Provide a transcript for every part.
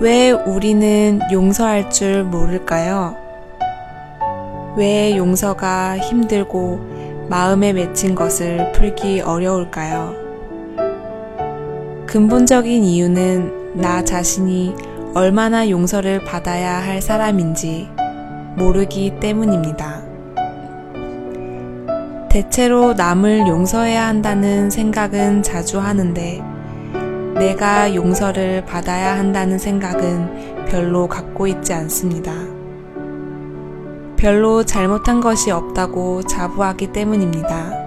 왜 우리는 용서할 줄 모를까요? 왜 용서가 힘들고 마음에 맺힌 것을 풀기 어려울까요? 근본적인 이유는 나 자신이 얼마나 용서를 받아야 할 사람인지 모르기 때문입니다. 대체로 남을 용서해야 한다는 생각은 자주 하는데 내가 용서를 받아야 한다는 생각은 별로 갖고 있지 않습니다. 별로 잘못한 것이 없다고 자부하기 때문입니다.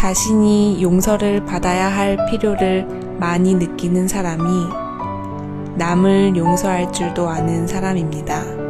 자신이 용서를 받아야 할 필요를 많이 느끼는 사람이 남을 용서할 줄도 아는 사람입니다.